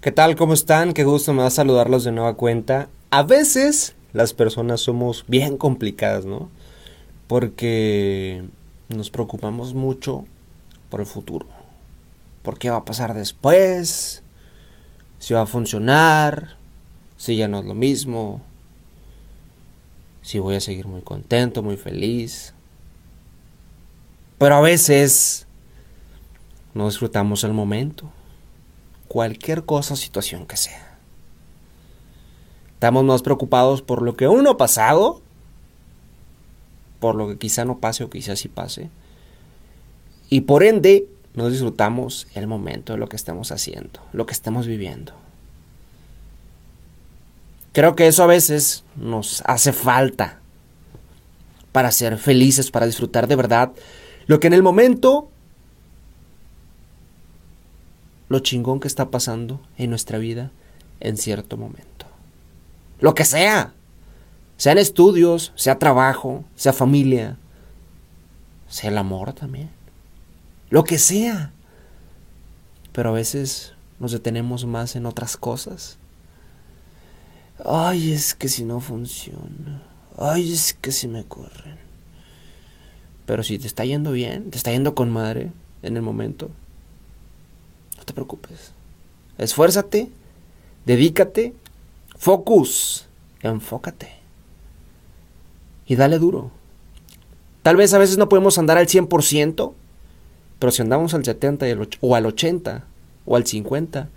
¿Qué tal? ¿Cómo están? Qué gusto me da saludarlos de nueva cuenta. A veces las personas somos bien complicadas, ¿no? Porque nos preocupamos mucho por el futuro. ¿Por qué va a pasar después? Si va a funcionar, si ya no es lo mismo, si voy a seguir muy contento, muy feliz. Pero a veces no disfrutamos el momento cualquier cosa o situación que sea. Estamos más preocupados por lo que uno ha pasado, por lo que quizá no pase o quizá sí pase, y por ende no disfrutamos el momento de lo que estamos haciendo, lo que estamos viviendo. Creo que eso a veces nos hace falta para ser felices, para disfrutar de verdad lo que en el momento lo chingón que está pasando en nuestra vida en cierto momento. Lo que sea. Sean estudios, sea trabajo, sea familia, sea el amor también. Lo que sea. Pero a veces nos detenemos más en otras cosas. Ay, es que si no funciona. Ay, es que si me corren. Pero si te está yendo bien, te está yendo con madre en el momento, te preocupes. Esfuérzate, dedícate, focus, enfócate. Y dale duro. Tal vez a veces no podemos andar al 100%, pero si andamos al 70 o al 80 o al 50,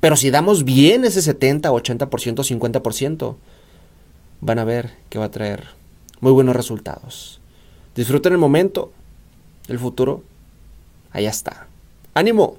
pero si damos bien ese 70, 80%, 50%, van a ver que va a traer muy buenos resultados. Disfruten el momento, el futuro, allá está. ¡Ánimo!